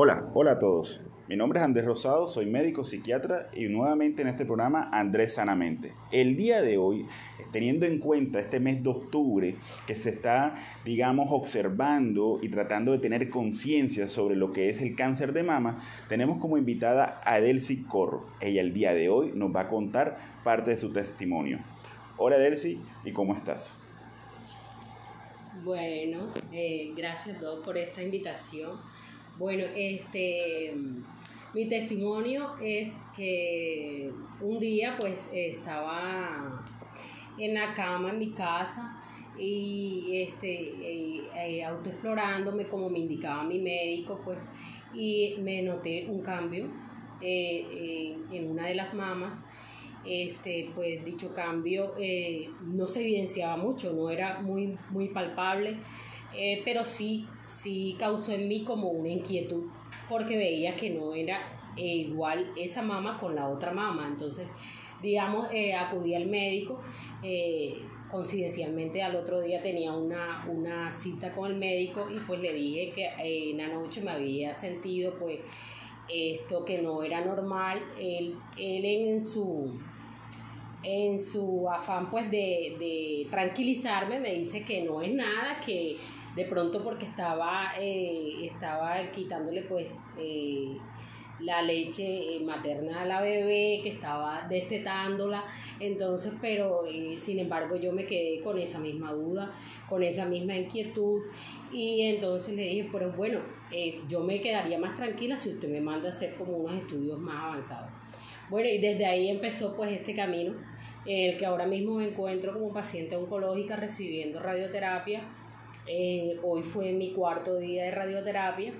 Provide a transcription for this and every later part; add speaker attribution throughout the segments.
Speaker 1: Hola, hola a todos. Mi nombre es Andrés Rosado, soy médico psiquiatra y nuevamente en este programa Andrés Sanamente. El día de hoy, teniendo en cuenta este mes de octubre que se está, digamos, observando y tratando de tener conciencia sobre lo que es el cáncer de mama, tenemos como invitada a Delcy Corro. Ella el día de hoy nos va a contar parte de su testimonio. Hola Delcy, ¿y cómo estás?
Speaker 2: Bueno, eh, gracias a todos por esta invitación. Bueno, este mi testimonio es que un día pues estaba en la cama en mi casa y este autoexplorándome como me indicaba mi médico pues y me noté un cambio eh, en una de las mamas. Este pues dicho cambio eh, no se evidenciaba mucho no era muy muy palpable eh, pero sí sí causó en mí como una inquietud porque veía que no era eh, igual esa mama con la otra mama. Entonces, digamos, eh, acudí al médico. Eh, coincidencialmente al otro día tenía una, una cita con el médico y pues le dije que en la noche me había sentido pues esto que no era normal. Él, él en su en su afán pues de, de, tranquilizarme me dice que no es nada, que de pronto porque estaba, eh, estaba quitándole pues eh, la leche eh, materna a la bebé, que estaba destetándola, entonces, pero sin embargo yo me quedé con esa misma duda, con esa misma inquietud y entonces le dije, pero bueno, yo me quedaría más tranquila si usted me manda a hacer como unos estudios más avanzados. Bueno, y desde ahí empezó pues este camino el que ahora mismo me encuentro como paciente oncológica recibiendo radioterapia eh, hoy fue mi cuarto día de radioterapia,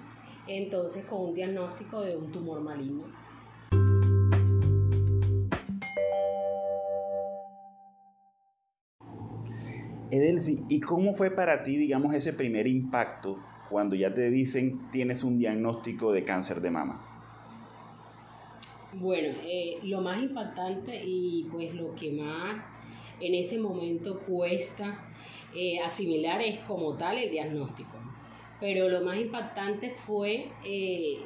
Speaker 2: entonces con un diagnóstico de un tumor maligno.
Speaker 1: Edelsi, ¿y cómo fue para ti, digamos, ese primer impacto cuando ya te dicen tienes un diagnóstico de cáncer de mama?
Speaker 2: Bueno, eh, lo más impactante y pues lo que más en ese momento cuesta eh, asimilar es como tal el diagnóstico. Pero lo más impactante fue eh,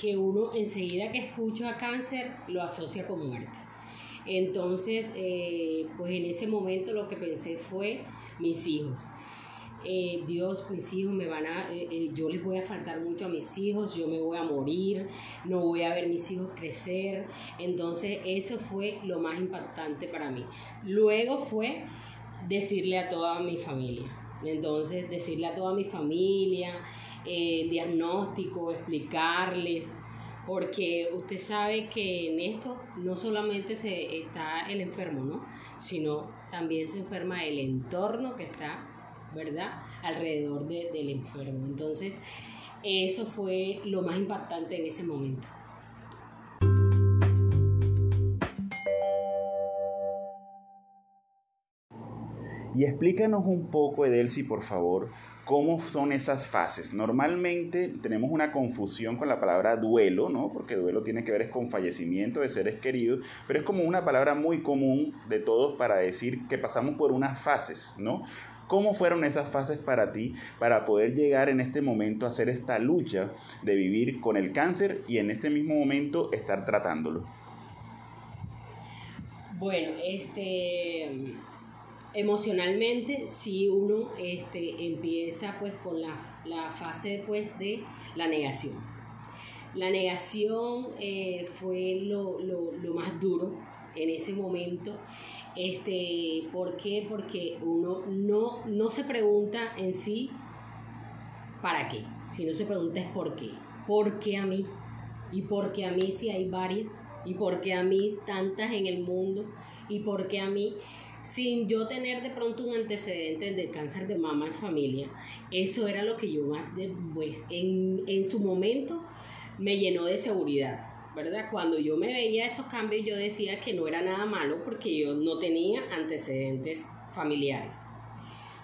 Speaker 2: que uno enseguida que escucha cáncer lo asocia con muerte. Entonces, eh, pues en ese momento lo que pensé fue mis hijos. Dios, mis hijos me van a, yo les voy a faltar mucho a mis hijos, yo me voy a morir, no voy a ver mis hijos crecer. Entonces, eso fue lo más impactante para mí. Luego fue decirle a toda mi familia. Entonces, decirle a toda mi familia, el eh, diagnóstico, explicarles, porque usted sabe que en esto no solamente se está el enfermo, ¿no? Sino también se enferma el entorno que está, ¿verdad? Alrededor del enfermo. Entonces, eso fue lo más impactante en ese momento.
Speaker 1: Y explícanos un poco, Edelsi, por favor, cómo son esas fases. Normalmente tenemos una confusión con la palabra duelo, ¿no? Porque duelo tiene que ver con fallecimiento de seres queridos, pero es como una palabra muy común de todos para decir que pasamos por unas fases, ¿no? ¿Cómo fueron esas fases para ti para poder llegar en este momento a hacer esta lucha de vivir con el cáncer y en este mismo momento estar tratándolo?
Speaker 2: Bueno, este emocionalmente si uno este, empieza pues con la, fase pues, de la negación. La negación eh, fue lo, más duro en ese momento. Este, ¿Por qué? Porque uno no, no se pregunta en sí para qué, sino se pregunta es por qué. ¿Por qué a mí? ¿Y por qué a mí si hay varias? ¿Y por qué a mí tantas en el mundo? ¿Y por qué a mí? sin yo tener de pronto un antecedente de cáncer de mama en familia, eso era lo que yo más, pues, en, en su momento me llenó de seguridad. ¿Verdad? Cuando yo me veía esos cambios, yo decía que no era nada malo porque yo no tenía antecedentes familiares.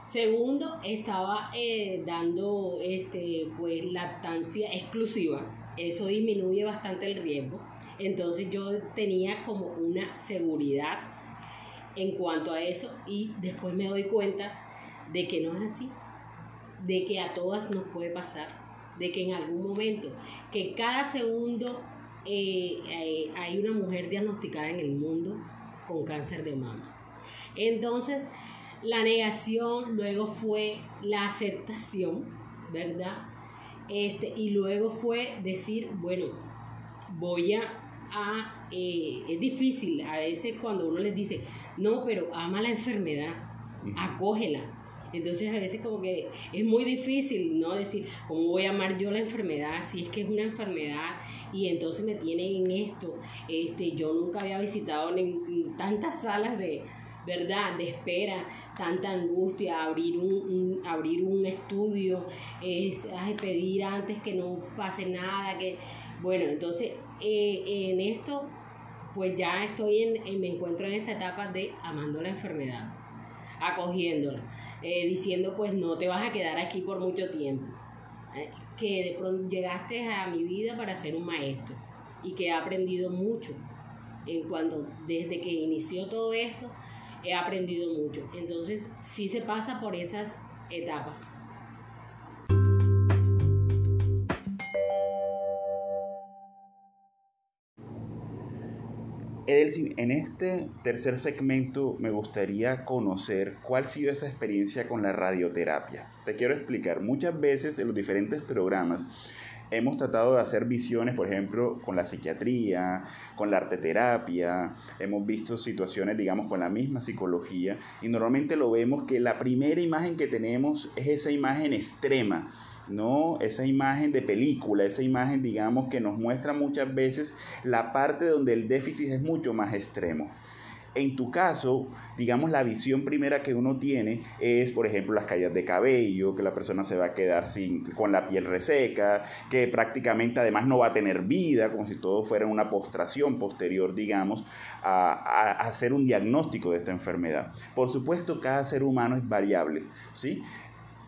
Speaker 2: Segundo, estaba eh, dando este, pues, lactancia exclusiva. Eso disminuye bastante el riesgo. Entonces yo tenía como una seguridad en cuanto a eso y después me doy cuenta de que no es así, de que a todas nos puede pasar, de que en algún momento, que cada segundo eh, eh, hay una mujer diagnosticada en el mundo con cáncer de mama. Entonces, la negación, luego fue la aceptación, ¿verdad? Este, y luego fue decir, bueno, voy a, eh, es difícil a veces cuando uno les dice, no, pero ama la enfermedad, acógela. Entonces a veces como que es muy difícil, ¿no? Decir, ¿cómo voy a amar yo la enfermedad si es que es una enfermedad y entonces me tiene en esto? Este, yo nunca había visitado tantas salas de, ¿verdad? De espera, tanta angustia, abrir un, abrir un estudio, es, pedir antes que no pase nada, que bueno, entonces eh, en esto pues ya estoy en, me encuentro en esta etapa de amando la enfermedad, acogiéndola, eh, diciendo pues no te vas a quedar aquí por mucho tiempo, eh, que de pronto llegaste a mi vida para ser un maestro y que he aprendido mucho en cuando desde que inició todo esto he aprendido mucho. Entonces, sí se pasa por esas etapas.
Speaker 1: Edelsin, en este tercer segmento me gustaría conocer cuál ha sido esa experiencia con la radioterapia. Te quiero explicar, muchas veces en los diferentes programas hemos tratado de hacer visiones, por ejemplo, con la psiquiatría, con la arteterapia, hemos visto situaciones, digamos, con la misma psicología, y normalmente lo vemos que la primera imagen que tenemos es esa imagen extrema, ¿no? Esa imagen de película, esa imagen, digamos, que nos muestra muchas veces la parte donde el déficit es mucho más extremo. En tu caso, digamos, la visión primera que uno tiene es, por ejemplo, las caídas de cabello, que la persona se va a quedar sin, con la piel reseca, que prácticamente además no va a tener vida, como si todo fuera una postración posterior, digamos, a, hacer un diagnóstico de esta enfermedad. Por supuesto, cada ser humano es variable, ¿sí?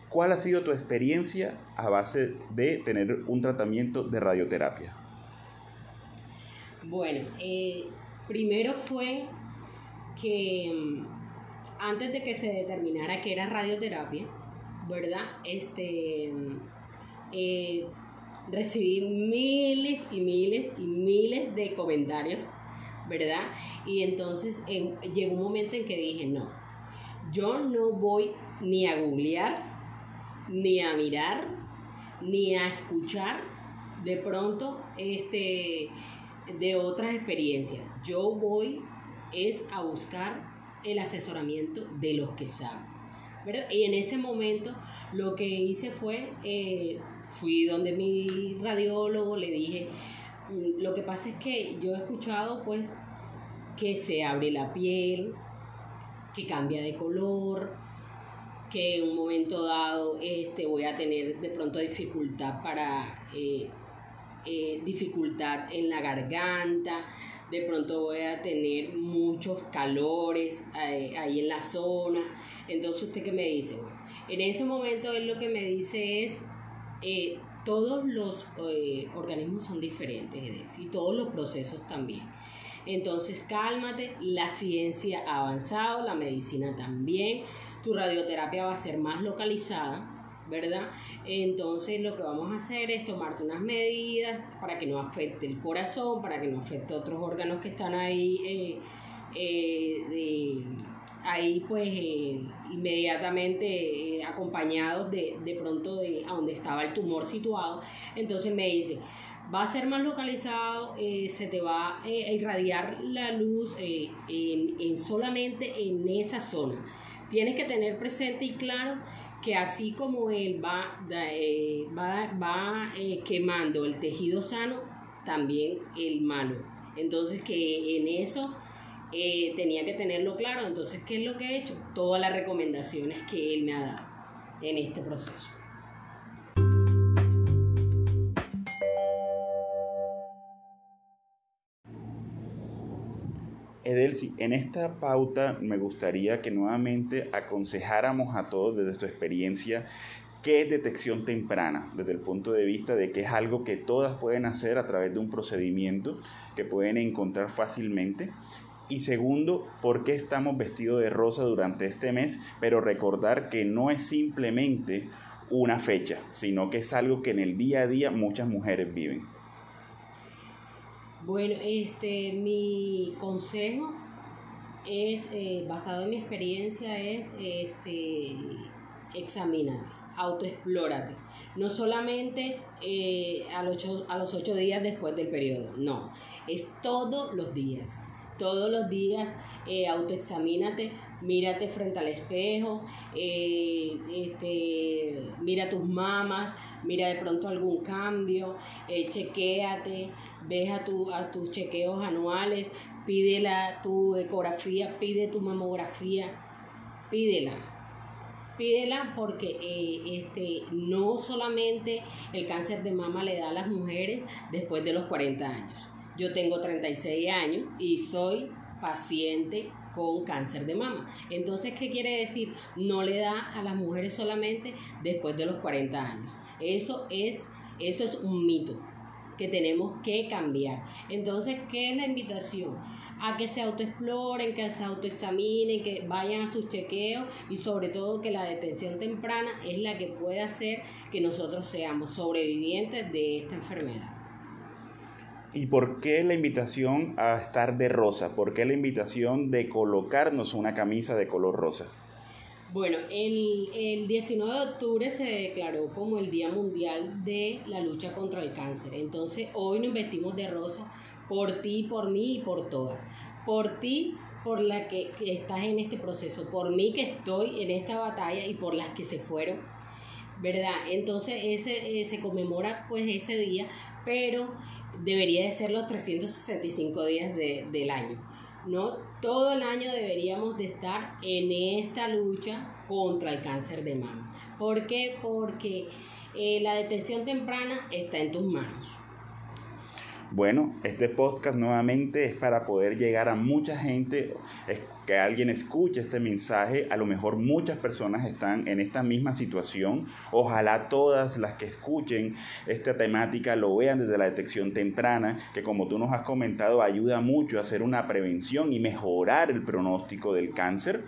Speaker 1: ¿Cuál ha sido tu experiencia a base de tener un tratamiento de radioterapia?
Speaker 2: Bueno, eh, primero fue que mm, antes de que se determinara que era radioterapia, ¿verdad? Este, mm, eh, recibí miles y miles y miles de comentarios, ¿verdad? Y entonces llegó un momento en que dije, no, yo no voy ni a googlear, ni a mirar, ni a escuchar de pronto este, de otras experiencias. Yo voy es a buscar el asesoramiento de los que saben. Y en ese momento lo que hice fue, eh, fui donde mi radiólogo, le dije, mm, lo que pasa es que yo he escuchado pues que se abre la piel, que cambia de color, que en un momento dado este, voy a tener de pronto dificultad para eh, eh, dificultad en la garganta, de pronto voy a tener muchos calores eh, ahí, en la zona. Entonces, ¿usted qué me dice? en ese momento él lo que me dice es, eh, todos los organismos son diferentes y todos los procesos también. Entonces, cálmate, la ciencia ha avanzado, la medicina también, tu radioterapia va a ser más localizada ¿verdad? Entonces lo que vamos a hacer es tomarte unas medidas para que no afecte el corazón, para que no afecte otros órganos que están ahí, eh, eh, ahí pues eh, inmediatamente acompañados de, de pronto de a donde estaba el tumor situado. Entonces me dice, va a ser más localizado, se te va a irradiar la luz en, en solamente en esa zona. Tienes que tener presente y claro que así como él va, eh, va, eh, quemando el tejido sano, también el malo. Entonces que en eso eh, tenía que tenerlo claro. Entonces, ¿qué es lo que he hecho? Todas las recomendaciones que él me ha dado en este proceso.
Speaker 1: Edelsi, en esta pauta me gustaría que nuevamente aconsejáramos a todos desde tu experiencia qué es detección temprana, desde el punto de vista de que es algo que todas pueden hacer a través de un procedimiento que pueden encontrar fácilmente. Y segundo, por qué estamos vestidos de rosa durante este mes, pero recordar que no es simplemente una fecha, sino que es algo que en el día a día muchas mujeres viven.
Speaker 2: Bueno, este, mi consejo es, eh, basado en mi experiencia, es este, examínate, autoexplórate. No solamente eh, a, los ocho, a los ocho días después del periodo, no, es todos los días. Todos los días eh, autoexamínate, mírate frente al espejo, eh, este, mira tus mamas, mira de pronto algún cambio, eh, chequéate, ves a, tu, a tus chequeos anuales, pídela tu ecografía, pide tu mamografía, pídela. Pídela porque eh, este, no solamente el cáncer de mama le da a las mujeres después de los 40 años. Yo tengo 36 años y soy paciente con cáncer de mama. Entonces, ¿qué quiere decir? No le da a las mujeres solamente después de los 40 años. Eso es, eso es un mito que tenemos que cambiar. Entonces, ¿qué es la invitación? A que se autoexploren, que se autoexaminen, que vayan a sus chequeos y sobre todo que la detención temprana es la que puede hacer que nosotros seamos sobrevivientes de esta enfermedad.
Speaker 1: ¿Y por qué la invitación a estar de rosa? ¿Por qué la invitación de colocarnos una camisa de color rosa?
Speaker 2: Bueno, el, el 19 de octubre se declaró como el Día Mundial de la Lucha contra el Cáncer. Entonces, hoy nos vestimos de rosa por ti, por mí y por todas. Por ti, por la que, que estás en este proceso. Por mí que estoy en esta batalla y por las que se fueron. ¿Verdad? Entonces, ese, eh, se conmemora pues ese día, pero debería de ser los 365 días de, del año. ¿no? Todo el año deberíamos de estar en esta lucha contra el cáncer de mama. ¿Por qué? Porque eh, la detención temprana está en tus manos.
Speaker 1: Bueno, este podcast nuevamente es para poder llegar a mucha gente, que alguien escuche este mensaje. A lo mejor muchas personas están en esta misma situación. Ojalá todas las que escuchen esta temática lo vean desde la detección temprana, que como tú nos has comentado ayuda mucho a hacer una prevención y mejorar el pronóstico del cáncer.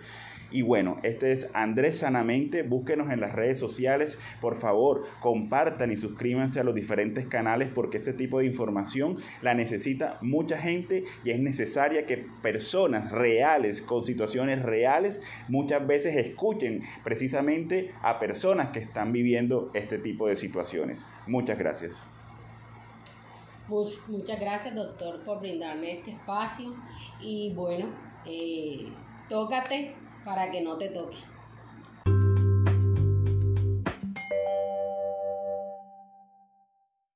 Speaker 1: Y bueno, este es Andrés Sanamente. Búsquenos en las redes sociales. Por favor, compartan y suscríbanse a los diferentes canales porque este tipo de información la necesita mucha gente y es necesaria que personas reales, con situaciones reales, muchas veces escuchen precisamente a personas que están viviendo este tipo de situaciones. Muchas gracias.
Speaker 2: Muchas gracias, doctor, por brindarme este espacio. Y bueno, eh, tócate para que no te toque.